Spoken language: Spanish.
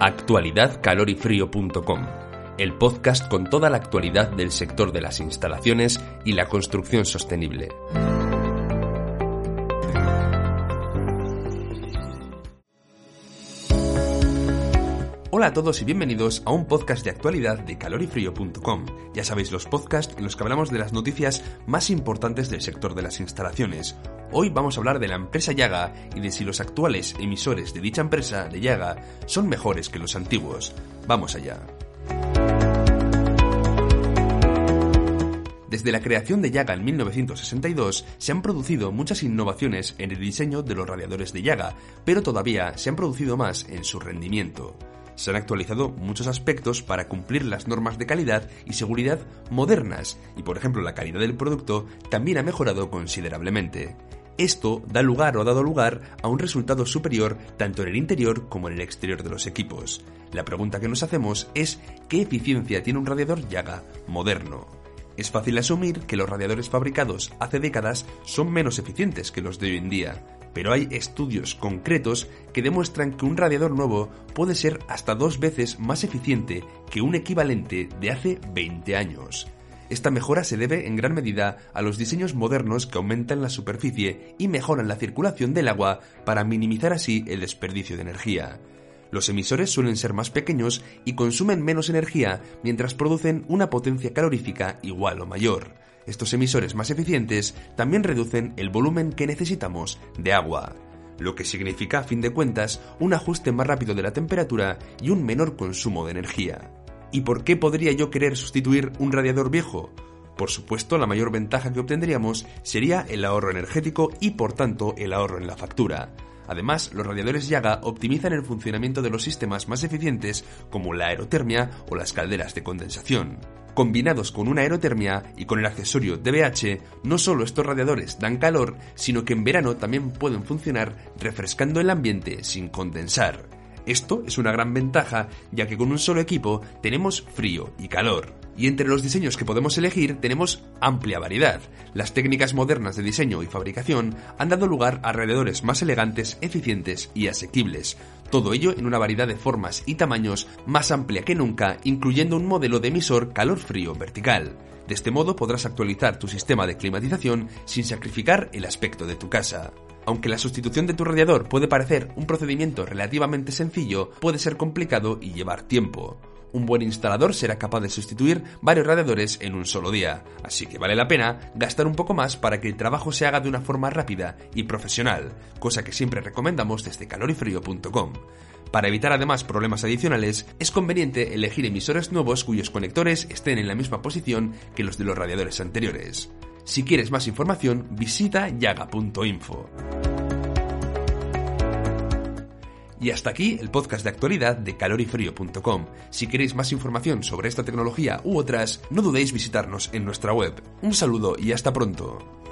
actualidadcalorifrío.com, el podcast con toda la actualidad del sector de las instalaciones y la construcción sostenible. Hola a todos y bienvenidos a un podcast de actualidad de calorifrío.com. Ya sabéis los podcasts en los que hablamos de las noticias más importantes del sector de las instalaciones. Hoy vamos a hablar de la empresa Yaga y de si los actuales emisores de dicha empresa de Yaga son mejores que los antiguos. Vamos allá. Desde la creación de Yaga en 1962 se han producido muchas innovaciones en el diseño de los radiadores de Yaga, pero todavía se han producido más en su rendimiento se han actualizado muchos aspectos para cumplir las normas de calidad y seguridad modernas y por ejemplo la calidad del producto también ha mejorado considerablemente. Esto da lugar o ha dado lugar a un resultado superior tanto en el interior como en el exterior de los equipos. La pregunta que nos hacemos es ¿qué eficiencia tiene un radiador Yaga moderno? Es fácil asumir que los radiadores fabricados hace décadas son menos eficientes que los de hoy en día, pero hay estudios concretos que demuestran que un radiador nuevo puede ser hasta dos veces más eficiente que un equivalente de hace 20 años. Esta mejora se debe en gran medida a los diseños modernos que aumentan la superficie y mejoran la circulación del agua para minimizar así el desperdicio de energía. Los emisores suelen ser más pequeños y consumen menos energía mientras producen una potencia calorífica igual o mayor. Estos emisores más eficientes también reducen el volumen que necesitamos de agua, lo que significa a fin de cuentas un ajuste más rápido de la temperatura y un menor consumo de energía. ¿Y por qué podría yo querer sustituir un radiador viejo? Por supuesto, la mayor ventaja que obtendríamos sería el ahorro energético y por tanto el ahorro en la factura. Además, los radiadores Yaga optimizan el funcionamiento de los sistemas más eficientes como la aerotermia o las calderas de condensación. Combinados con una aerotermia y con el accesorio DBH, no solo estos radiadores dan calor, sino que en verano también pueden funcionar refrescando el ambiente sin condensar. Esto es una gran ventaja, ya que con un solo equipo tenemos frío y calor y entre los diseños que podemos elegir tenemos amplia variedad. Las técnicas modernas de diseño y fabricación han dado lugar a radiadores más elegantes, eficientes y asequibles. Todo ello en una variedad de formas y tamaños más amplia que nunca, incluyendo un modelo de emisor calor-frío vertical. De este modo podrás actualizar tu sistema de climatización sin sacrificar el aspecto de tu casa. Aunque la sustitución de tu radiador puede parecer un procedimiento relativamente sencillo, puede ser complicado y llevar tiempo un buen instalador será capaz de sustituir varios radiadores en un solo día, así que vale la pena gastar un poco más para que el trabajo se haga de una forma rápida y profesional, cosa que siempre recomendamos desde calorifrío.com. Para evitar además problemas adicionales, es conveniente elegir emisores nuevos cuyos conectores estén en la misma posición que los de los radiadores anteriores. Si quieres más información, visita yaga.info. Y hasta aquí el podcast de actualidad de calorifrío.com. Si queréis más información sobre esta tecnología u otras, no dudéis visitarnos en nuestra web. Un saludo y hasta pronto.